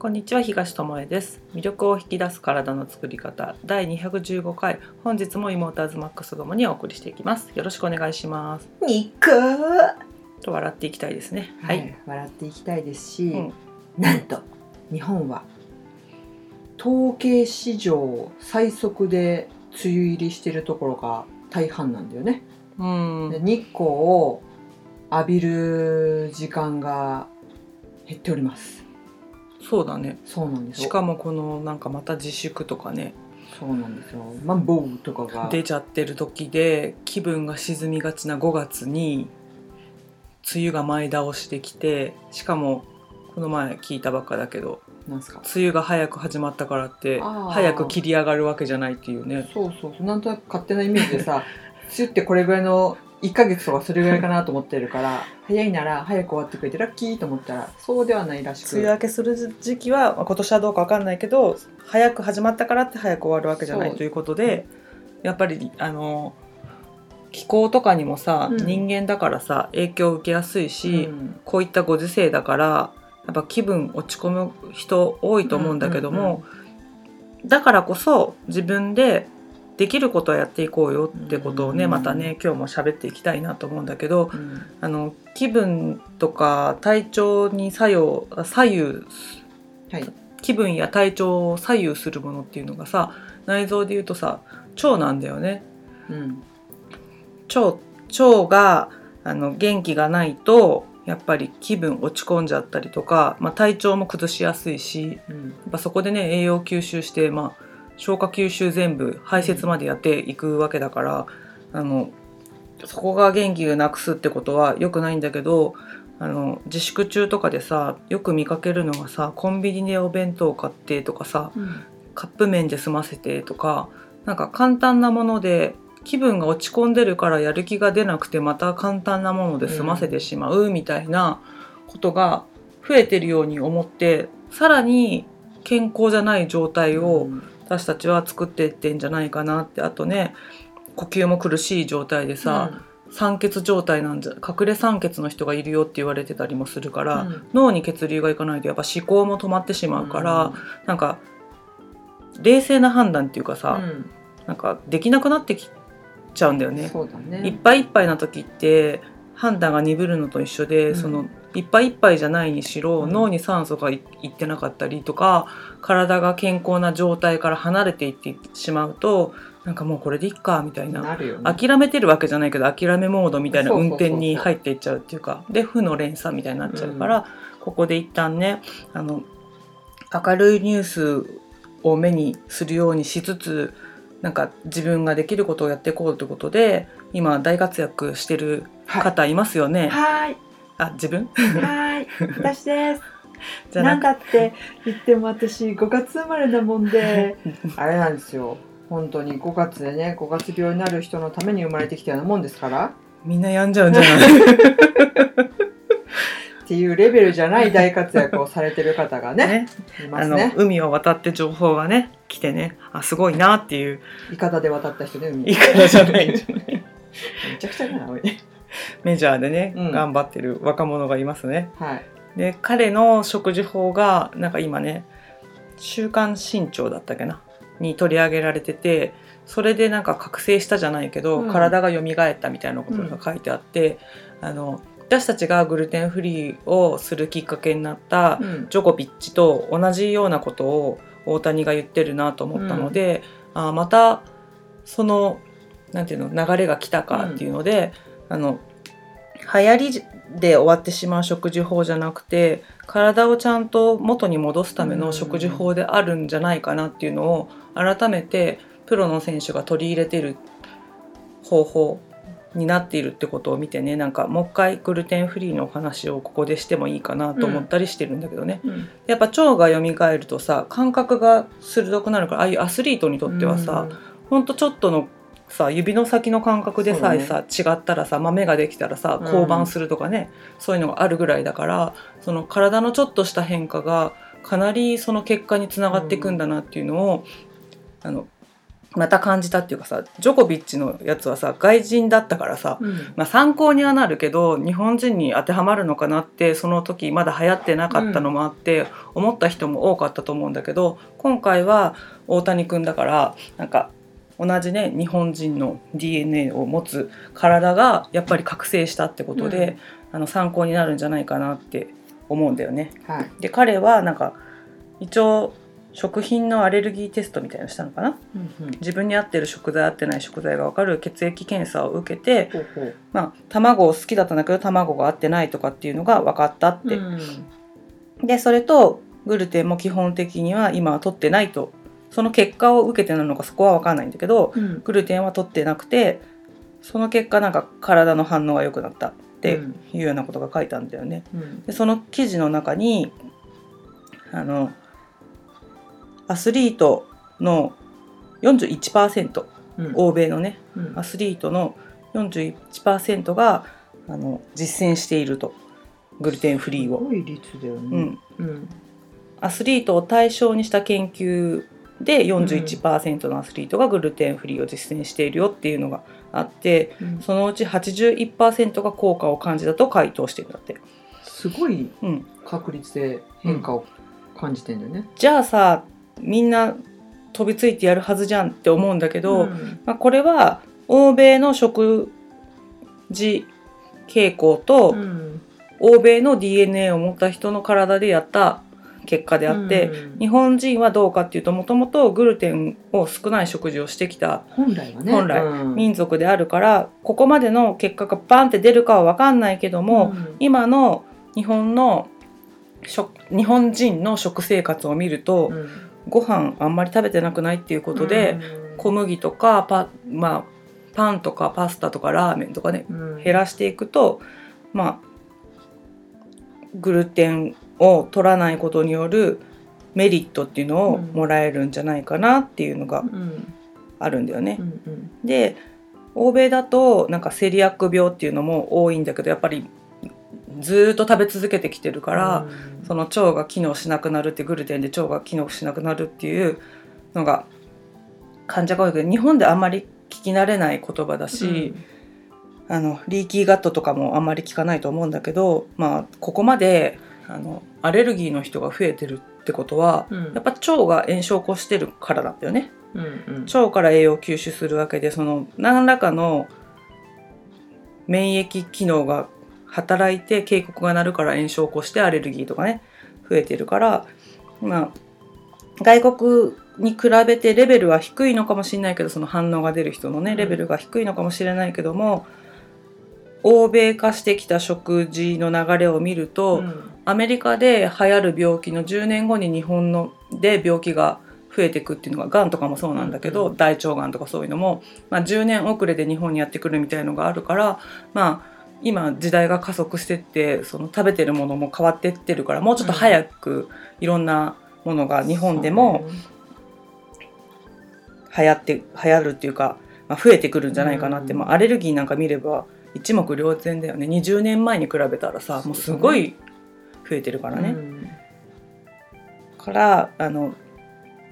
こんにちは東智恵です。魅力を引き出す体の作り方。第215回。本日も妹アズマックスともにお送りしていきます。よろしくお願いします。肉と笑っていきたいですね。はい、笑っていきたいですし、うん。なんと日本は統計史上最速で梅雨入りしてるところが大半なんだよね、うん。で日光を浴びる時間が減っておりますそうだね。そうなんですよ。しかもこのなんかまた自粛とかね。そうなんですよ。マンボウとかが。出ちゃってる時で気分が沈みがちな5月に梅雨が前倒してきてしかもこの前聞いたばっかだけどなんすか？梅雨が早く始まったからってあー。早く切り上がるわけじゃないっていうね。そうそうそう。なんとなく勝手なイメージでさ 梅雨ってこれぐらいの1ヶ月とかそれぐらいかなと思ってるから早いなら早く終わってくれてラッキーと思ったらそうではないらしく。梅雨明けする時期はまあ今年はどうかわかんないけど早く始まったからって早く終わるわけじゃないということでやっぱりあの気候とかにもさ、うん。人間だからさ影響を受けやすいし、うん。こういったご時世だからやっぱ気分落ち込む人多いと思うんだけども、だからこそ自分でできることはやっていこうよってことをね、うん。またね今日も喋っていきたいなと思うんだけどうん。あの気分とか体調に作用あ左右はい。気分や体調を左右するものっていうのがさ内臓で言うとさ腸なんだよね。うん。腸腸があの元気がないとやっぱり気分落ち込んじゃったりとか、まあ、体調も崩しやすいしうん。やっぱそこでね栄養吸収して、まあ、消化吸収全部排泄までやっていくわけだからあのそこが元気をなくすってことは良くないんだけどあの自粛中とかでさよく見かけるのがさコンビニでお弁当買ってとかさうん。カップ麺で済ませてとかなんか簡単なもので気分が落ち込んでるからやる気が出なくてまた簡単なもので済ませてしまうみたいなことが増えてるように思ってさらに健康じゃない状態を私たちは作っていってんじゃないかなって。あとね呼吸も苦しい状態でさ、酸欠状態なんじゃ隠れ酸欠の人がいるよって言われてたりもするから、うん。脳に血流がいかないとやっぱ思考も止まってしまうから、なんか冷静な判断っていうかさ、うん。なんかできなくなってきちゃうんだよね。ね。いっぱいいっぱいな時って判断が鈍るのと一緒で、うん。そのいっぱいいっぱいじゃないにしろ、うん。脳に酸素がいいってなかったりとか体が健康な状態から離れていってしまうとなんかもうこれでいっかみたいな。ね。諦めてるわけじゃないけど諦めモードみたいな運転に入っていっちゃうっていうかで負の連鎖みたいになっちゃうから、ここで一旦ねあの明るいニュースを目にするようにしつつなんか自分ができることをやっていこうということで今大活躍してるはい。方いますよね。はいあ自分？はい私です。じゃなんだって言っても私5月生まれなもんで あれなんですよ。本当に5月でね5月病になる人のために生まれてきたようなもんですから。みんな病んじゃうんじゃない？っていうレベルじゃない大活躍をされてる方がねね。あのいますね。海を渡って情報がね来てねあすごいなっていう。イカダで渡った人ね海。言い方じゃないんじゃない？めちゃくちゃだなおいメジャーでね、うん。頑張ってる若者がいますね。はい。で彼の食事法がなんか今ね「週刊新潮」だったっけな？に取り上げられててそれでなんか覚醒したじゃないけど、うん。体が蘇ったみたいなことが書いてあって、あの私たちがグルテンフリーをするきっかけになったうん。ジョコビッチと同じようなことを大谷が言ってるなと思ったので、あまたそのなんていうの流れが来たかっていうので、あの流行りで終わってしまう食事法じゃなくて体をちゃんと元に戻すための食事法であるんじゃないかなっていうのを改めてプロの選手が取り入れてる方法になっているってことを見てねなんかもう一回グルテンフリーのお話をここでしてもいいかなと思ったりしてるんだけどね、うん。やっぱ腸が蘇るとさ感覚が鋭くなるからああいうアスリートにとってはさ、ほんとちょっとのさ指の先の感覚でさえさ、違ったらさ豆ができたらさうん。降板するとかね、そういうのがあるぐらいだからその体のちょっとした変化がかなりその結果につながっていくんだなっていうのを、あのまた感じたっていうかさジョコビッチのやつはさ外人だったからさ、うん。まあ、参考にはなるけど日本人に当てはまるのかなってその時まだ流行ってなかったのもあって、思った人も多かったと思うんだけど今回は大谷君だからなんか同じね日本人の DNA を持つ体がやっぱり覚醒したってことで、あの参考になるんじゃないかなって思うんだよね。はい。で彼はなんか一応食品のアレルギーテストみたいなのしたのかな？うんうん。自分に合ってる食材合ってない食材が分かる血液検査を受けて、ほうほう。まあ、卵を好きだったんだけど卵が合ってないとかっていうのが分かったって、うん。でそれとグルテンも基本的には今は取ってないとその結果を受けてなのかそこは分かんないんだけどうん。グルテンは取ってなくてその結果なんか体の反応が良くなったっていうようなことが書いてあるんだよね。うん。でその記事の中にあのアスリートの41%うん。欧米のねうん。アスリートの41%があの実践していると。グルテンフリーを。すごい率だよね。うん、うん。アスリートを対象にした研究で41%のアスリートがグルテンフリーを実践しているよっていうのがあってうん。そのうち81%が効果を感じたと回答してるんだって。すごいうん、確率で変化を感じてんだよね。じゃあさみんな飛びついてやるはずじゃんって思うんだけど、ん。まあ、これは欧米の食事傾向と、うん。欧米の DNA を持った人の体でやった結果であって、うん。日本人はどうかっていうともともとグルテンを少ない食事をしてきた本来はね。本来うん。民族であるから、ここまでの結果がバンって出るかは分かんないけども、うん。今の日本の食日本人の食生活を見ると、うん。ご飯あんまり食べてなくないっていうことで、うん。小麦とかパ,、まあ、パンとかパスタとかラーメンとかねうん。減らしていくとまあグルテンを取らないことによるメリットっていうのをうん。もらえるんじゃないかなっていうのがうん。あるんだよね。う。んうん。で欧米だとなんかセリアック病っていうのも多いんだけどやっぱりずーっと食べ続けてきてるから、うん。その腸が機能しなくなるってグルテンで腸が機能しなくなるっていうのが患者が多いけど日本であんまり聞き慣れない言葉だし、あのリーキーガットとかもあんまり聞かないと思うんだけど、まあ、ここまであのアレルギーの人が増えてるってことはうん。やっぱ腸が炎症を起こしてるからなんだよね。うんうん。腸から栄養を吸収するわけでその何らかの免疫機能が働いて警告が鳴るから炎症を起こしてアレルギーとかね増えてるからまあ外国に比べてレベルは低いのかもしれないけどその反応が出る人のねうん。レベルが低いのかもしれないけども、欧米化してきた食事の流れを見ると、うんアメリカで流行る病気の10年後に日本ので病気が増えていくっていうのががんとかもそうなんだけど、うん。大腸がんとかそういうのも、まあ、10年遅れで日本にやってくるみたいのがあるからまあ今時代が加速してってその食べてるものも変わってってるからもうちょっと早くいろんなものが日本でも流行って流行るっていうか、まあ、増えてくるんじゃないかなって、うんまあ、アレルギーなんか見れば一目瞭然だよね。20年前に比べたらさもうすごい増えてるからね。うん。からあの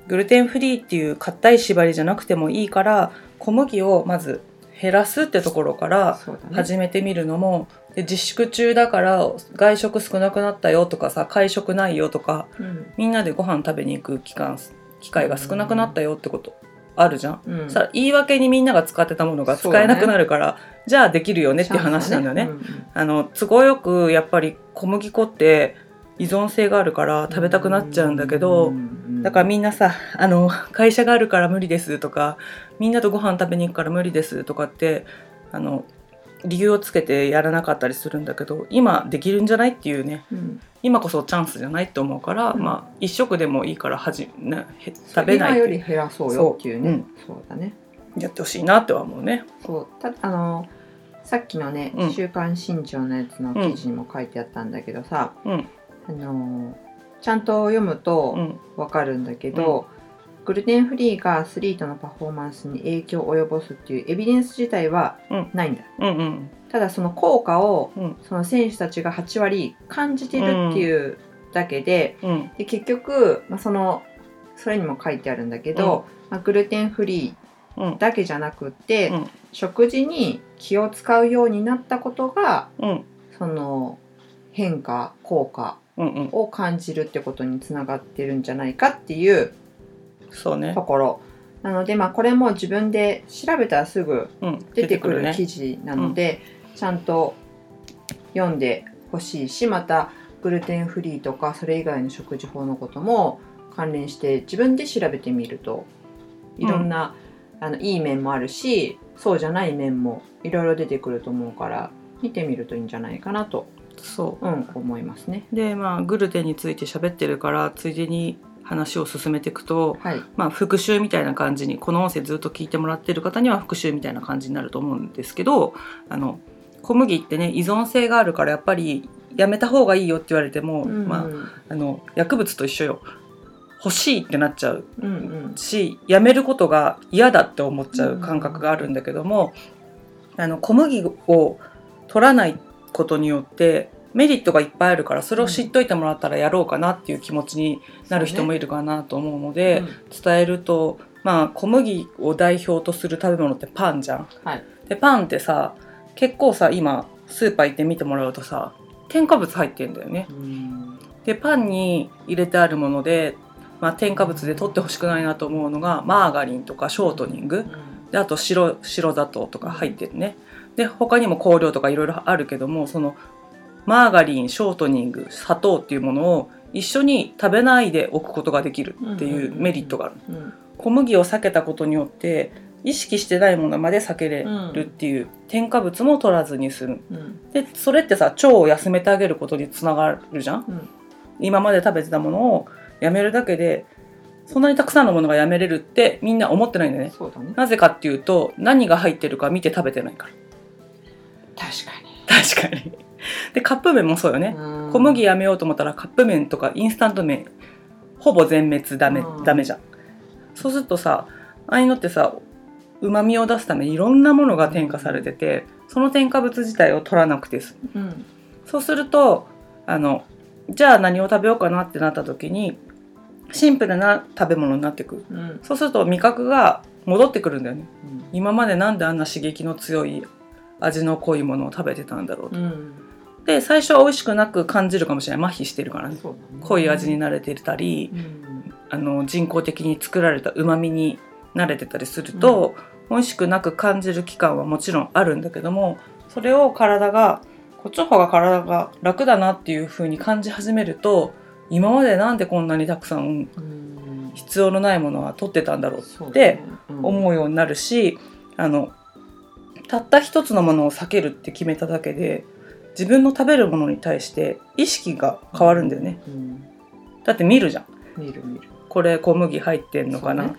グルテンフリーっていう硬い縛りじゃなくてもいいから小麦をまず減らすってところから始めてみるのも、で自粛中だから外食少なくなったよとかさ会食ないよとかうん。みんなでご飯食べに行く期間機会が少なくなったよってことあるじゃん。うん。さ言い訳にみんなが使ってたものが使えなくなるから、じゃあできるよねっていう話なんだよね。あの都合よくやっぱり小麦粉って依存性があるから食べたくなっちゃうんだけど、だからみんなさあの会社があるから無理ですとかみんなとご飯食べに行くから無理ですとかってあの理由をつけてやらなかったりするんだけど今できるんじゃないっていうね。うん今こそチャンスじゃないって思うから、うん。まあ一食でもいいからはじ、ね、へ食べない今より減らそうよっていうね。そうだね。やってほしいなっては思うね。そう。たあのさっきのねうん「週刊新潮」のやつの記事にも書いてあったんだけどさ、うん。あのちゃんと読むうとん。わかるんだけど、グルテンフリーがアスリートのパフォーマンスに影響を及ぼすっていうエビデンス自体はうん。ないんだ、うんうん。ただその効果をうん。その選手たちが8割感じてるっていうだけで,、うん。で結局、まあ、そのそれにも書いてあるんだけど、まあ、グルテンフリーうん。だけじゃなくって、うん。食事に気を使うようになったことがうん。その変化効果うんうん。を感じるってことにつながってるんじゃないかっていうそうね。ところなので、まあ、これも自分で調べたらすぐうん出てくるね。記事なので、ちゃんと読んでほしいしまたグルテンフリーとかそれ以外の食事法のことも関連して自分で調べてみるといろんな、あのいい面もあるしそうじゃない面もいろいろ出てくると思うから見てみるといいんじゃないかなと、そう。ん、思いますね。うでまあグルテンについて喋ってるからついでに話を進めていくとはい、まあ復習みたいな感じにこの音声ずっと聞いてもらってる方には復習みたいな感じになると思うんですけどあの小麦ってね依存性があるからやっぱりやめた方がいいよって言われても、うんまああの薬物と一緒よ。欲しいってなっちゃううんうん。しやめることが嫌だって思っちゃう感覚があるんだけども、あの小麦を取らないことによってメリットがいっぱいあるからそれを知っといてもらったらやろうかなっていう気持ちになる人もいるかなと思うので伝えると、まあ、小麦を代表とする食べ物ってパンじゃん。はい。でパンってさ結構さ今スーパー行って見てもらうとさ添加物入ってんだよね。うん。でパンに入れてあるもので、まあ、添加物で取ってほしくないなと思うのがマーガリンとかショートニング。であと白白砂糖とか入ってるね。で他にも香料とかいろいろあるけどもそのマーガリンショートニング砂糖っていうものを一緒に食べないでおくことができるっていうメリットがある。うん。小麦を避けたことによって意識してないものまで避けれるっていう添加物も取らずにする。うん。でそれってさ腸を休めてあげることにつながるじゃん？うん。今まで食べてたものをやめるだけでそんなにたくさんのものがやめれるってみんな思ってないんだよね。ね。なぜかっていうと何が入ってるか見て食べてないから。確かに。確かにでカップ麺もそうよね、うん。小麦やめようと思ったらカップ麺とかインスタント麺。ほぼ全滅ダメうん。ダメじゃん。そうするとさああいうのってさうまみを出すためにいろんなものが添加されててその添加物自体を取らなくて済む。うん。そうするとあのじゃあ何を食べようかなってなった時にシンプルな食べ物になってくる。うん。そうすると味覚が戻ってくるんだよね。うん。今までなんであんな刺激の強い味の濃いものを食べてたんだろうと。うんで最初は美味しくなく感じるかもしれない。麻痺してるからね。ね。濃い味に慣れてたりうん。あの人工的に作られた旨味に慣れてたりすると、美味しくなく感じる期間はもちろんあるんだけどもそれを体がこっちの方が体が楽だなっていう風に感じ始めると今までなんでこんなにたくさんうん。必要のないものは取ってたんだろうってね。うん。思うようになるし、あのたった一つのものを避けるって決めただけで自分の食べるものに対して意識が変わるんだよね。うん。だって見るじゃん。見る見る。これ小麦入ってんのかな、ね。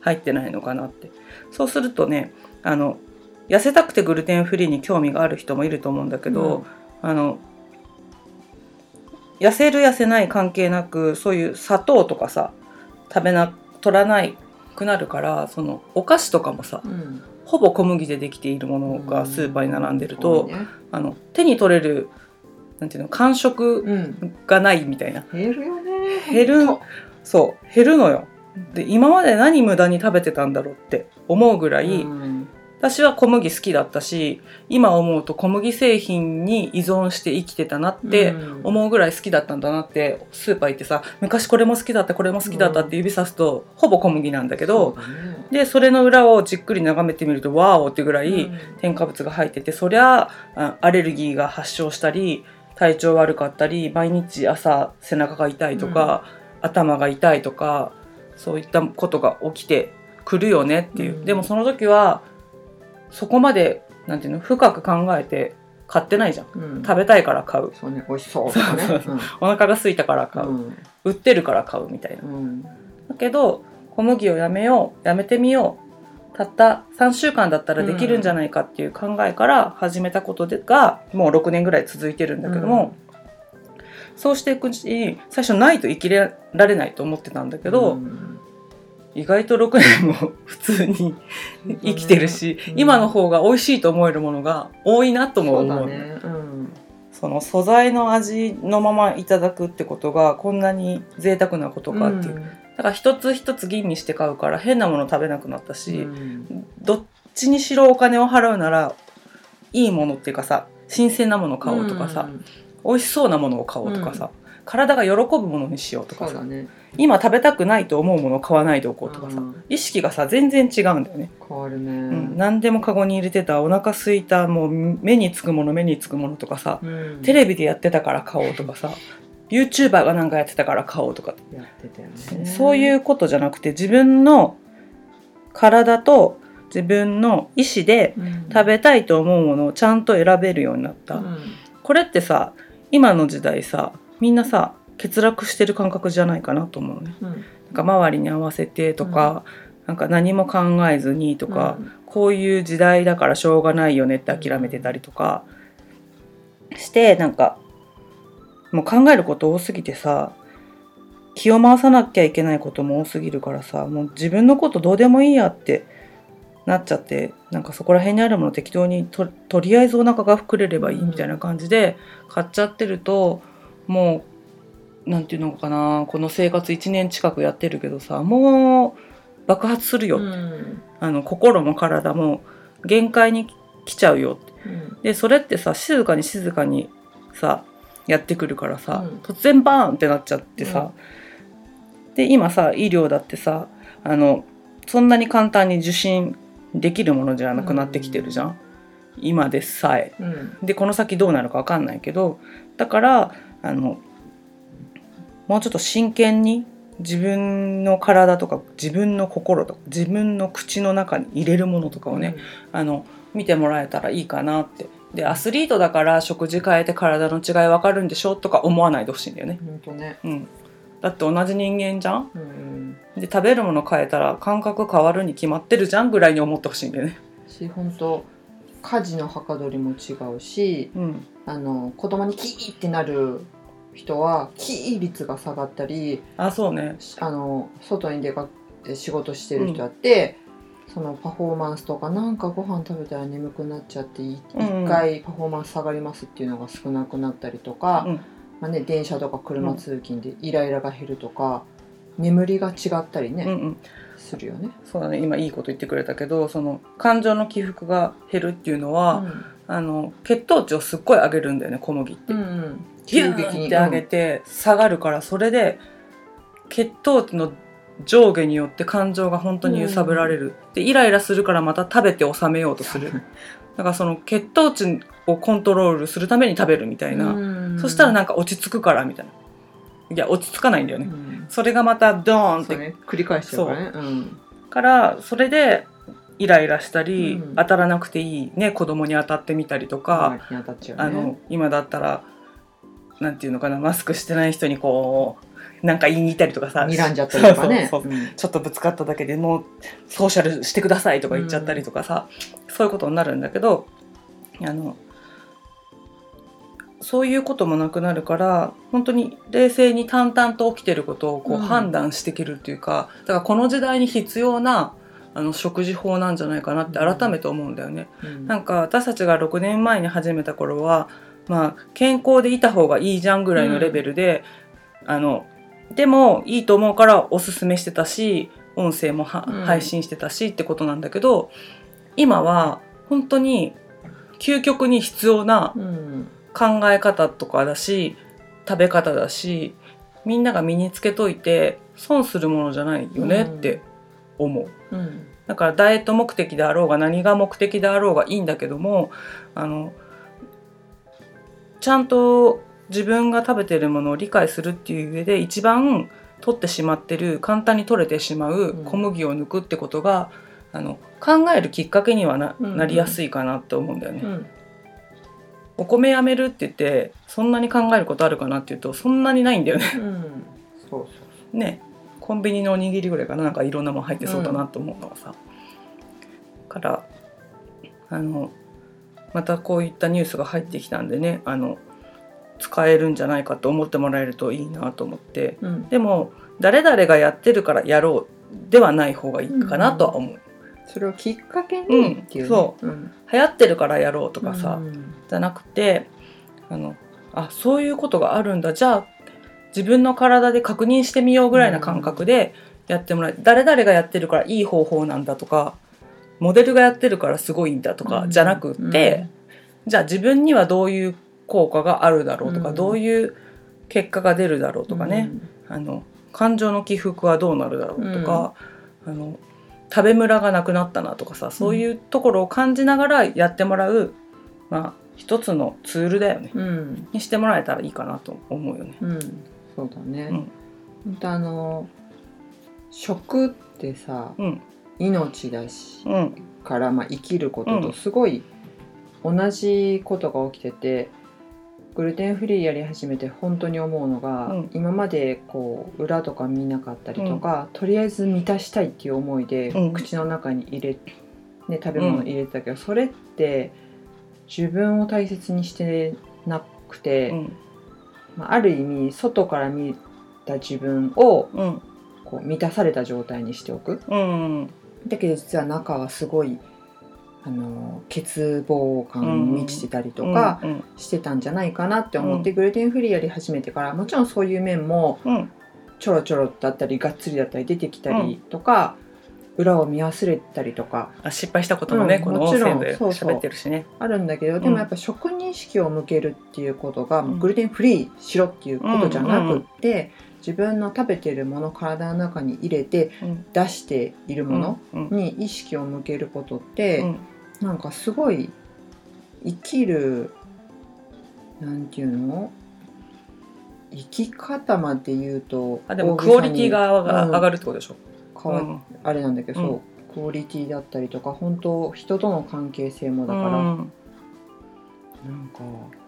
入ってないのかなって。そうするとねあの痩せたくてグルテンフリーに興味がある人もいると思うんだけど、あの痩せる痩せない関係なくそういう砂糖とかさ食べな取らないくなるからそのお菓子とかもさうんほぼ小麦でできているものがスーパーに並んでると、ね。あの手に取れるなんていうの感触うん。がないみたいな。減るよね。減るそう減るのよ。で今まで何無駄に食べてたんだろうって思うぐらい、うん私は小麦好きだったし今思うと小麦製品に依存して生きてたなってうん。思うぐらい好きだったんだなってスーパー行ってさ昔これも好きだったこれも好きだったって指さすと、ほぼ小麦なんだけどそうだね。でそれの裏をじっくり眺めてみるとワーオってぐらい、うん。添加物が入っててそりゃあアレルギーが発症したり体調悪かったり毎日朝背中が痛いとか、頭が痛いとかそういったことが起きてくるよねっていう、うん。でもその時はそこまでなんていうの深く考えて買ってないじゃん。うん。食べたいから買う。そうね美味しそうとかね。そうお腹が空いたから買う、うん。売ってるから買うみたいな。うん。だけど小麦をやめようやめてみよう。たった3週間だったらできるんじゃないかっていう考えから始めたことでがもう6年ぐらい続いてるんだけども、そうしていくうちに最初ないと生きれられないと思ってたんだけど、うん意外と6年も普通に生きてるし、うん。今の方が美味しいと思えるものが多いなともそう。思うだね。うん。その素材の味のままいただくってことがこんなに贅沢なことかっていう、だから一つ一つ吟味して買うから変なもの食べなくなったし、うん。どっちにしろお金を払うならいいものっていうかさ新鮮なものを買おうとかさ、ん。美味しそうなものを買おうとかさ、体が喜ぶものにしようとかさ。ね。今食べたくないと思うものを買わないでおこうとかさ、うん意識がさ全然違うんだよね、変わるね、うん、何でもカゴに入れてたお腹空いたもう目につくもの目につくものとかさ、うん。テレビでやってたから買おうとかさ。YouTuber がなんかやってたから買おうとか、やってたよね。そういうことじゃなくて自分の体と自分の意思で食べたいと思うものをちゃんと選べるようになった、うん。これってさ今の時代さみんなさ欠落してる感覚じゃないかなと思うね。うん。なんか周りに合わせてとか、なんか何も考えずにとか、こういう時代だからしょうがないよねって諦めてたりとかしてなんかもう考えること多すぎてさ気を回さなきゃいけないことも多すぎるからさもう自分のことどうでもいいやってなっちゃってなんかそこら辺にあるもの適当にととりあえずお腹が膨れればいいみたいな感じで買っちゃってるともうなんていうのかなこの生活1年近くやってるけどさもう爆発するようん。あの心も体も限界に来ちゃうよって。うん。でそれってさ静かに静かにさやってくるからさ、うん。突然バーンってなっちゃってさ、で今さ医療だってさあのそんなに簡単に受診できるものじゃなくなってきてるじゃん、今でさえ。うん。でこの先どうなるか分かんないけどだからあのもうちょっと真剣に自分の体とか自分の心とか自分の口の中に入れるものとかをね、あの見てもらえたらいいかなって。でアスリートだから食事変えて体の違い分かるんでしょとか思わないでほしいんだよね、ね。うん、だって同じ人間じゃん？うん。で食べるもの変えたら感覚変わるに決まってるじゃんぐらいに思ってほしいんだよね、し本当家事のはかどりも違うしうん、あの子供にキーってなる人はキー率が下がったりあそうね。あの外に出かけて仕事してる人だって、そのパフォーマンスとかなんかご飯食べたら眠くなっちゃって一うん回パフォーマンス下がりますっていうのが少なくなったりとか、うん。まあね、電車とか車通勤でイライラが減るとか、眠りが違ったりね、うんうんするよね。そうだね。今いいこと言ってくれたけどその感情の起伏が減るっていうのは、あの血糖値をすっごい上げるんだよね小麦って。うんうん。ギューって上げて下がるからそれで血糖値の上下によって感情が本当に揺さぶられる、でイライラするからまた食べて収めようとする。だからその血糖値をコントロールするために食べるみたいな、うん。そしたらなんか落ち着くからみたいないや落ち着かないんだよね、うん。それがまたドーンって。ね。繰り返しちゃうからね。う。ん。からそれでイライラしたり、うん。当たらなくていいね子供に当たってみたりとか、ね。あの今だったらなんていうのかなマスクしてない人にこうなんか言いに行ったりとかさ。睨んじゃったりとかね。ちょっとぶつかっただけでもうソーシャルしてくださいとか言っちゃったりとかさ、そういうことになるんだけどあのそういうこともなくなるから本当に冷静に淡々と起きてることをこううん。判断していけるっていうか、だからこの時代に必要なあの食事法なんじゃないかなって改めて思うんだよね。うん。なんか私たちが6年前に始めた頃はまあ健康でいた方がいいじゃんぐらいのレベルで、あのでもいいと思うからおすすめしてたし音声も配信してたしってことなんだけど今は本当に究極に必要なうん考え方とかだし食べ方だしみんなが身につけといて損するものじゃないよねって思う。うん。だからダイエット目的であろうが何が目的であろうがいいんだけどもあのちゃんと自分が食べてるものを理解するっていう上で一番取ってしまってる簡単に取れてしまううん。小麦を抜くってことが、あの考えるきっかけにはな,、うん。なりやすいかなって思うんだよね。うんお米やめるって言ってそんなに考えることあるかなっていうとそんなにないんだよね。うん。そうそうね。コンビニのおにぎりぐらいかな。なんかいろんなもん入ってそうだなと思うのはさ、からあのまたこういったニュースが入ってきたんでねあの使えるんじゃないかと思ってもらえるといいなと思って。うん。でも誰々がやってるからやろうではない方がいいかなとは思う、それをきっかけにっていうね、うんそう。ん。流行ってるからやろうとかさ、うん。じゃなくてあのあそういうことがあるんだ。じゃあ自分の体で確認してみようぐらいな感覚でやってもらえ誰々がやってるからいい方法なんだとかモデルがやってるからすごいんだとかじゃなくって、じゃあ自分にはどういう効果があるだろうとか、うん。どういう結果が出るだろうとかね、あの感情の起伏はどうなるだろうとか、あの食べムラがなくなったなとかさそういうところを感じながらやってもらう、まあ一つのツールだよね。うん、うんにしてもらえたらいいかなと思うよね。うん、そうだね。うん。本当あの食ってさうん。命だしうん。から、まあ、生きることうん。とすごい同じことが起きてて、グルテンフリーやり始めて本当に思うのが、うん。今までこう裏とか見なかったりとか、とりあえず満たしたいっていう思いで、うん。口の中に入れ、ね、食べ物入れてたけど、それって自分を大切にしてなくて。うん。まあ、ある意味外から見た自分をうん。こう満たされた状態にしておく。うん。だけど実は中はすごいあの欠乏感に満ちてたりとかうんしてたんじゃないかなって思って、グルテンフリーやり始めてからもちろんそういう面もうん。ちょろちょろだったりがっつりだったり出てきたりとか、裏を見忘れたりとか。あ失敗したこともね、うんこの音声で喋ってるしね。あるんだけど、ん。でもやっぱ食に意識を向けるっていうことが、うん。グルテンフリーしろっていうことじゃなくって、自分の食べてるもの体の中に入れてうん。出しているものうん。に意識を向けることって、うん。なんかすごい生きるなんていうの？生き方まで言うとあでもクオリティが上が,、るってことでしょ？うん。あれなんだけど、う。ん。そうクオリティだったりとか本当人との関係性もだから、うんなんか。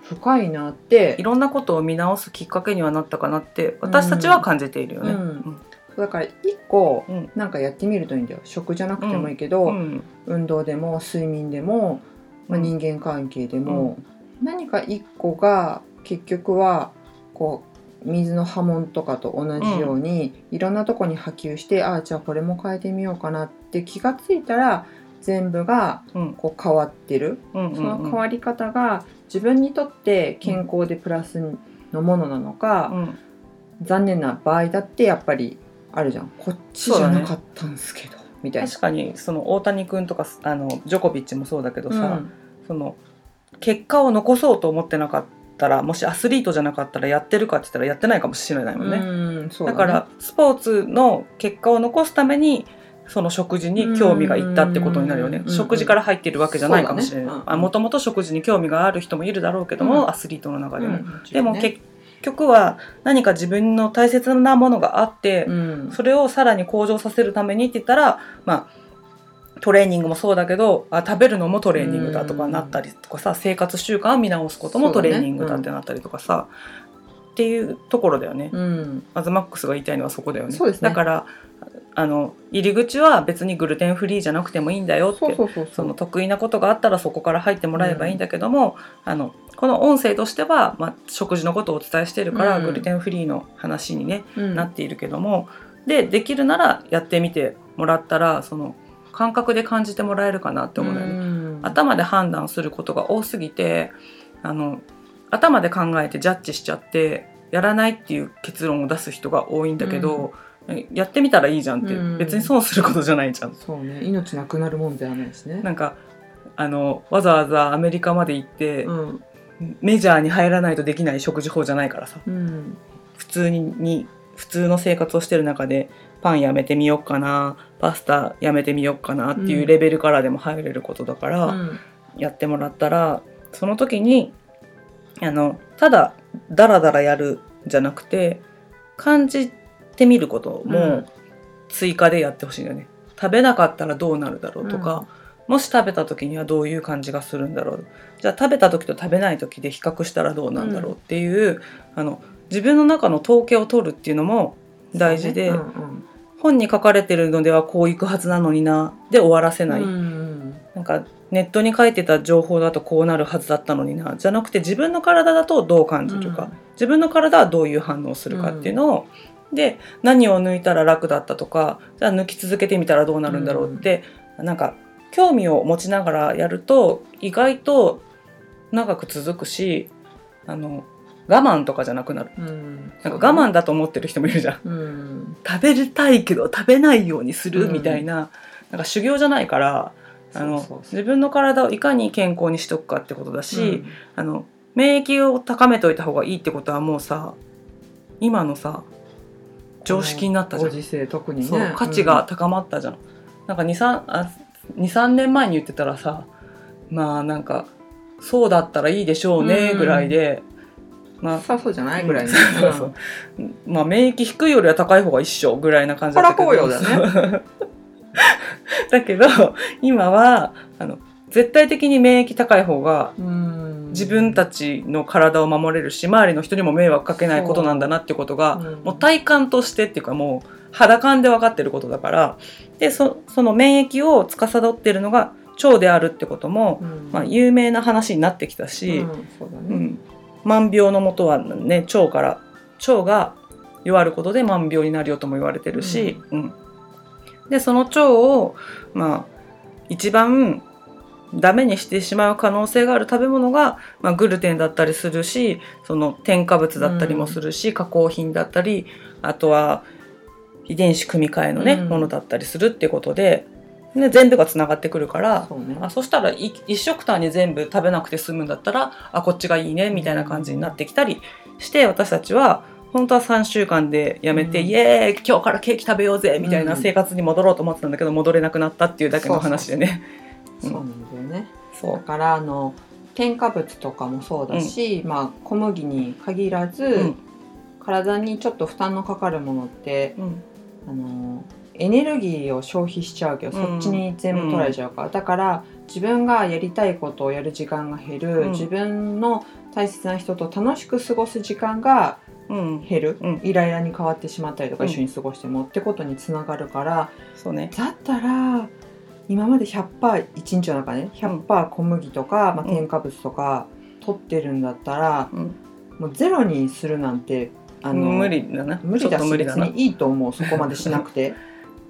深いなって。いろんなことを見直すきっかけにはなったかなって私たちは感じているよね。うん。だから一個うん。なんかやってみるといいんだよ。食じゃなくてもいいけど、うん。運動でも睡眠でも、まあ、うん。人間関係でも、何か一個が結局はこう水の波紋とかと同じように、いろんなとこに波及してああじゃあこれも変えてみようかなって気がついたら全部がうん。こう変わってる、うんその変わり方が自分にとって健康でプラスのものなのか、うん。残念な場合だってやっぱりあるじゃん。こっちじゃなかったんですけど、みたいな。確かにその大谷君とかあのジョコビッチもそうだけどさ、うん。その結果を残そうと思ってなかったらもしアスリートじゃなかったらやってるかって言ったらやってないかもしれないもんね。うんそうね。だからスポーツの結果を残すためにその食事に興味がいったってことになるよね。うん。食事から入っているわけじゃないかもしれない。もともと食事に興味がある人もいるだろうけども、うん。アスリートの中でも、うんでもね結局は何か自分の大切なものがあって、うん。それをさらに向上させるためにって言ったらまあトレーニングもそうだけどあ食べるのもトレーニングだとかなったりとかさ、生活習慣を見直すこともトレーニングだってなったりとかさ、っていうところだよね。うん。アズマックスが言いたいのはそこだよね。そうですね。だからあの入り口は別にグルテンフリーじゃなくてもいいんだよってその得意なことがあったらそこから入ってもらえばいいんだけども、あのこの音声としては、まあ、食事のことをお伝えしてるから、うん。グルテンフリーの話に、ねうん。なっているけどもでできるならやってみてもらったらその感覚で感じてもらえるかなって思うんだよね。うん。頭で判断することが多すぎてあの頭で考えてジャッジしちゃってやらないっていう結論を出す人が多いんだけど、えやってみたらいいじゃんって、う。ん。別に損することじゃないじゃん。そうね。命なくなるもんではないしね。なんかあのわざわざアメリカまで行って、うん。メジャーに入らないとできない食事法じゃないからさ。うん。普通にに普通の生活をしてる中でパンやめてみようかなパスタやめてみようかなっていうレベルからでも入れることだから、うん。やってもらったらその時にあのただダラダラやるじゃなくて感じてみることもうん。追加でやってほしいんだよね。食べなかったらどうなるだろうとか、もし食べた時にはどういう感じがするんだろう。じゃあ食べた時と食べない時で比較したらどうなんだろうっていう、あの自分の中の統計を取るっていうのも大事で、そうね。うん本に書かれてるのではこういくはずなのになで終わらせない、うんうん。なんかネットに書いてた情報だとこうなるはずだったのにな。じゃなくて自分の体だとどう感じるか、うん。自分の体はどういう反応をするかっていうのを、で何を抜いたら楽だったとかじゃあ抜き続けてみたらどうなるんだろうって、なんか興味を持ちながらやると意外と長く続くしあの我慢とかじゃなくなる。うん。なんか我慢だと思ってる人もいるじゃん。うん。食べたいけど食べないようにするうん。みたいな,、なんか修行じゃないからあの自分の体をいかに健康にしとくかってことだし、あの免疫を高めといた方がいいってことはもうさ今のさ常識になったじゃん。ご時世特にね。そう価値が高まったじゃん、なんか23年前に言ってたらさまあなんかそうだったらいいでしょうねうん。ぐらいで、まあさそうじゃないぐらいね。そうそうまあ免疫低いよりは高い方が一緒ぐらいな感じだったけど。こらこうよだね。だけど今はあの絶対的に免疫高い方がうん。自分たちの体を守れるし周りの人にも迷惑かけないことなんだなってことがうん。もう体感としてっていうかもう肌感で分かってることだからでそその免疫を司ってるのが腸であるってことも、うん。まあ、有名な話になってきたし、うんね。うん、万病のもとはね腸から腸が弱ることで万病になるよとも言われてるし、うん。でその腸をまあ一番ダメにしてしまう可能性がある食べ物が、まあ、グルテンだったりするしその添加物だったりもするし、加工品だったりあとは遺伝子組み換えのね、うん。ものだったりするってことで、ね、全部がつながってくるからそうね。あそしたらい一食単に全部食べなくて済むんだったらあこっちがいいねみたいな感じになってきたりして私たちは本当は3週間でやめて、うん。イエーイ今日からケーキ食べようぜみたいなうん。生活に戻ろうと思ってたんだけど戻れなくなったっていうだけの話でね。そうなんだよね。だそう。からあの添加物とかもそうだし、まあ小麦に限らず、うん。体にちょっと負担のかかるものってうん。あのエネルギーを消費しちゃうけど、うんそっちに全部取られちゃうから、だから自分がやりたいことをやる時間が減る、うん。自分の大切な人と楽しく過ごす時間がうん、減る、うん。イライラに変わってしまったりとか、うん。一緒に過ごしてもってことにつながるから。そうね。だったら今まで 100%1 日の中ね100%小麦とか、まあ、うん。添加物とか取ってるんだったら、うん。もうゼロにするなんてあの無理だな。無理だし。別にいいと思うそこまでしなくて。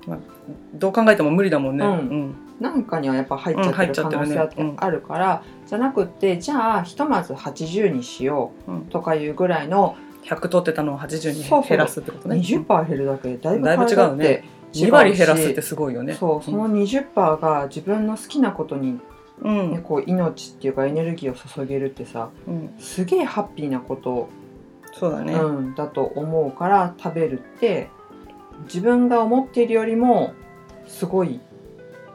どう考えても無理だもんね。うん。うん。なんかにはやっぱ入っちゃうんってる可能性あってうん。あるから、じゃなくってじゃあひとまず80にしようん。うとかいうぐらいの100取ってたのを80にそうそう。減らすってことね。20%減るだけでだいぶ違うね2割減らすってすごいよね。そうその20%が自分の好きなことに、うん。ね、こう命っていうかエネルギーを注げるってさうん、すげえハッピーなこと、そうだね。うん、だと思うから食べるって自分が思っているよりもすごい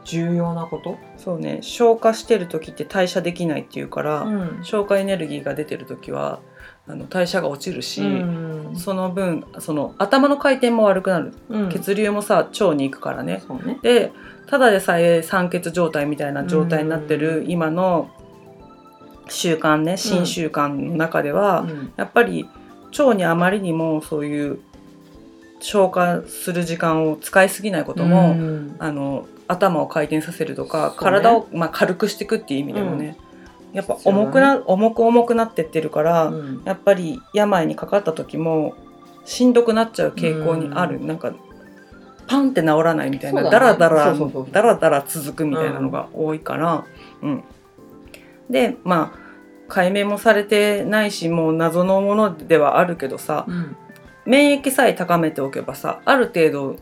重要なこと、そうね。消化してる時って代謝できないっていうから、ん。消化エネルギーが出てる時はあの代謝が落ちるし、うん。その分その頭の回転も悪くなる。うん。血流もさ腸に行くからね。ね。でただでさえ酸欠状態みたいな状態になってるうん。今の習慣ね新習慣の中では、うん。やっぱり腸にあまりにもそういう消化する時間を使いすぎないことも、うん。あの頭を回転させるとか、ね。体を、まあ、軽くしていくっていう意味でもね、やっぱ重くな、重く重くなってってるから、うん。やっぱり病にかかった時もしんどくなっちゃう傾向にある、なんかパンって治らないみたいな、だらだらだらだら続くみたいなのが多いから、うん。でまあ解明もされてないしもう謎のものではあるけどさうん。免疫さえ高めておけばさある程度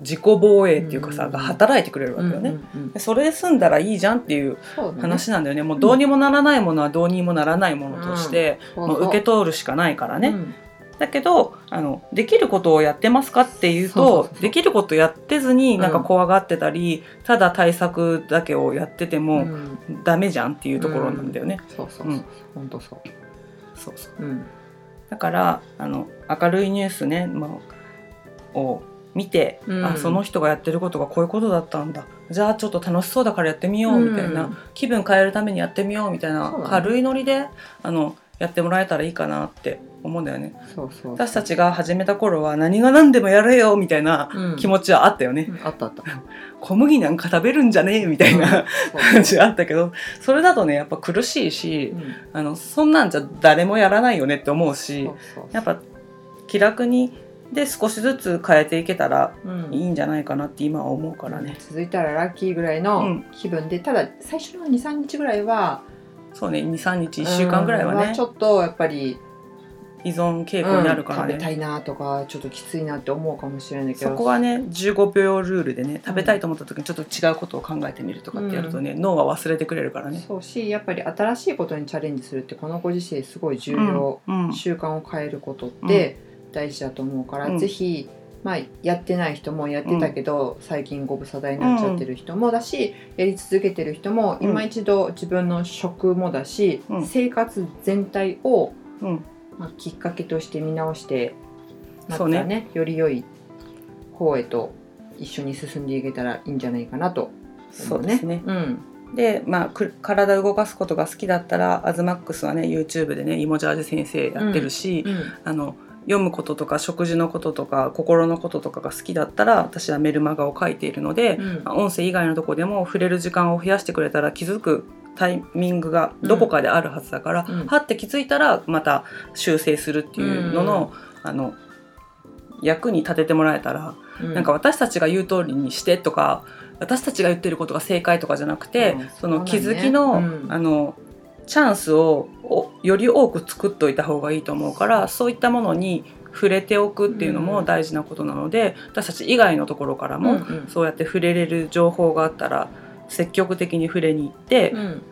自己防衛っていうかさ、うん。が働いてくれるわけよね。それで済んだらいいじゃんっていう話なんだよね。もうどうにもならないものはどうにもならないものとして、もう受け取るしかないからね。うん。だけどあのできることをやってますかっていうとできることやってずにうん。なんか怖がってたり、ただ対策だけをやっててうもん。ダメじゃんっていうところなんだよね。そうそうう。ん。そう本当そう。そうそう。うん。だからあの明るいニュースね、まあ、を見て、うん。あその人がやってることがこういうことだったんだ。じゃあちょっと楽しそうだからやってみようみたいな、うん。気分変えるためにやってみようみたいな軽いノリであのやってもらえたらいいかなって思うんだよね。私たちが始めた頃は何が何でもやれよみたいなうん。気持ちはあったよね。うんあったあった。小麦なんか食べるんじゃねえみたいな、感じあったけどそれだとねやっぱ苦しいしう、ん。あのそんなんじゃ誰もやらないよねって思うし。やっぱ気楽にで少しずつ変えていけたらうん。いいんじゃないかなって今は思うからね。続いたらラッキーぐらいうのん。気分で、ただ最初の23日ぐらいはそうね23日1週間ぐらいはね。うんちょっとやっぱり依存傾向にあるからね、うん食べたいなとかちょっときついなって思うかもしれないけど。そこはね15秒ルールでね食べたいと思った時にちょっと違うことを考えてみるとかってやるとね、脳は忘れてくれるからね。そうしやっぱり新しいことにチャレンジするってこのご時世すごい重要、うん。うん。習慣を変えることって大事だと思うから、うん。ぜひ、まあ、やってない人もやってたけど、最近ご無沙汰になっちゃってる人もだし、やり続けてる人もうん。今一度自分の食もだし、うん。生活全体を、うん。まあ、きっかけとして見直してまたねねより良い方へと一緒に進んでいけたらいいんじゃないかなとそうですね。うん。で、まあ、く体を動かすことが好きだったらアズマックスはね YouTube でねイモジャージ先生やってるし、うん。あの読むこととか食事のこととか心のこととかが好きだったら私はメルマガを書いているので、うん。まあ音声以外のとこでも触れる時間を増やしてくれたら気づくタイミングがどこかであるはずだから、うん。はって気づいたらまた修正するっていうのの,、あの役に立ててもらえたら、うん。なんか私たちが言う通りにしてとか私たちが言ってることが正解とかじゃなくて、うん。その気づきの,、うん。あのチャンスをおより多く作っといた方がいいと思うからそういったものに触れておくっていうのも大事なことなので、私たち以外のところからも、うんうん。そうやって触れれる情報があったら積極的に触れに行って、うん。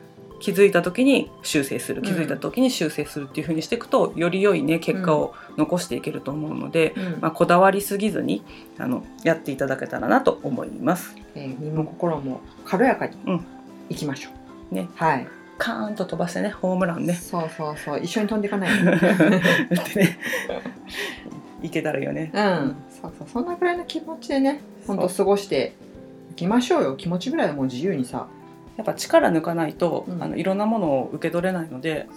気づいた時に修正するうん。気づいた時に修正するっていう風にしていくとより良いね結果を残していけると思うので、うん。まあ、こだわりすぎずにあのやっていただけたらなと思います。えー身も心も軽やかにうん。いきましょう。ね。はい。カーンと飛ばしてねホームランねそうそうそう一緒に飛んでいかない。ってねいけたらいいよね。うん。そうそうそんなぐらいの気持ちでね本当過ごしていきましょうよ気持ちぐらいはもう自由にさ。やっぱ力抜かないと、うんあのいろんなものを受け取れないので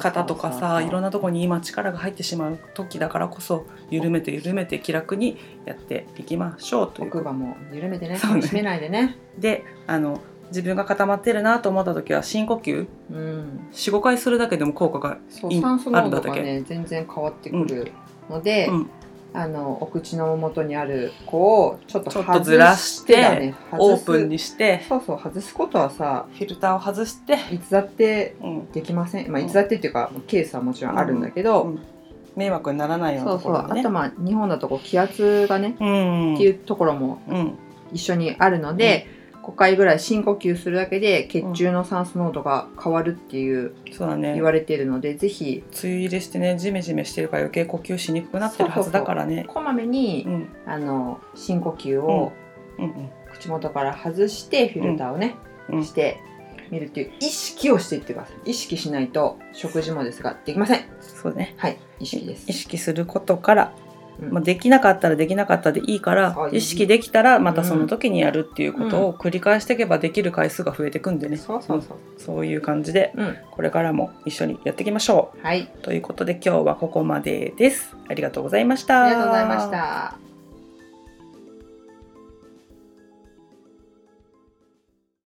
肩とかさいろんな。なとこに今力が入ってしまう時だからこそ緩めて緩めて気楽にやっていきましょうという奥歯も緩めてねね締めないでね。であの自分が固まってるなと思った時は深呼吸うん。45回するだけでも効果が、いそう酸素濃度がね全然変わってくるので、うん。あのお口の元にある子をちょっとずらしてオープンにして。そうそう外すことはさフィルターを外して、いつだってうん。できません、まあ、うん。いつだってっていうか、ケースはもちろんあるんだけど、うん。迷惑にならないようなところにね。あとまあ日本だとこう気圧がね、うん。っていうところもうん。一緒にあるので、5回ぐらい深呼吸するだけで血中の酸素濃度が変わるっていうそうだね。言われているので、ぜひ。梅雨入りしてねジメジメしてるから余計呼吸しにくくなってるはずだからね。こまめに、うん。あの深呼吸をうん。うん口元から外してフィルターをね、うん。してみるっていう意識をしていってください。意識しないと食事もですができません。そうね。はい意識です。意識することから、うんまあ、できなかったらできなかったでいいから意識できたらまたその時にやるっていうことを繰り返していけばできる回数が増えていくんでね、そうそうそう。そういう感じでうん。これからも一緒にやっていきましょはい、うということで今日はここまでです。ありがとうございました。ありがとうございました。